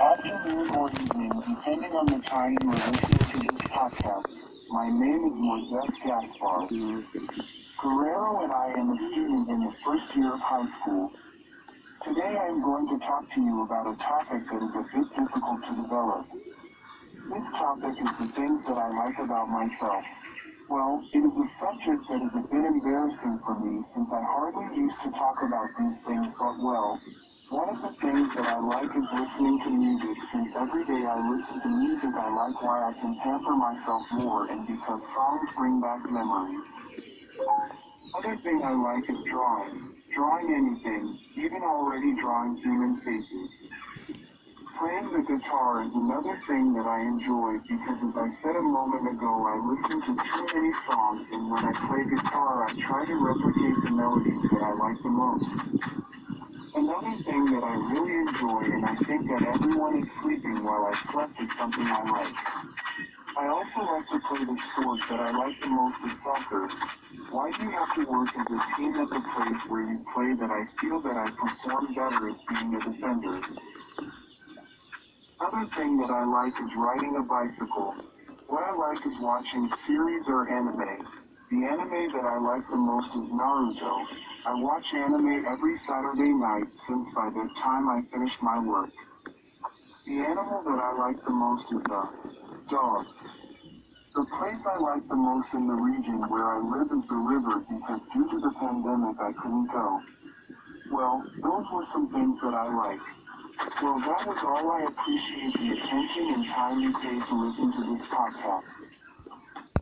afternoon or evening, depending on the time you are listening to this podcast. My name is Moises Gaspar. Guerrero and I am a student in the first year of high school. Today I am going to talk to you about a topic that is a bit difficult to develop. This topic is the things that I like about myself. Well, it is a subject that is a bit embarrassing for me since I hardly used to talk about these things, but well, one of the things that I like is listening to music since every day I listen to music I like why I can pamper myself more and because songs bring back memories. Other thing I like is drawing. Drawing anything, even already drawing human faces. Playing the guitar is another thing that I enjoy because as I said a moment ago, I listen to too many songs and when I play guitar, I try to replicate the melodies that I like the most. Another thing that I really enjoy and I think that everyone is sleeping while I slept is something I like. I also like to play the sport that I like the most is soccer. Why do you have to work as a team at the place where you play that I feel that I perform better as being a defender? Other thing that I like is riding a bicycle. What I like is watching series or anime. The anime that I like the most is Naruto. I watch anime every Saturday night since by the time I finish my work. The animal that I like the most is uh, a dog. The place I like the most in the region where I live is the river because due to the pandemic I couldn't go. Well, those were some things that I like. Well, that was all. I appreciate the attention and time you paid to listen to this podcast.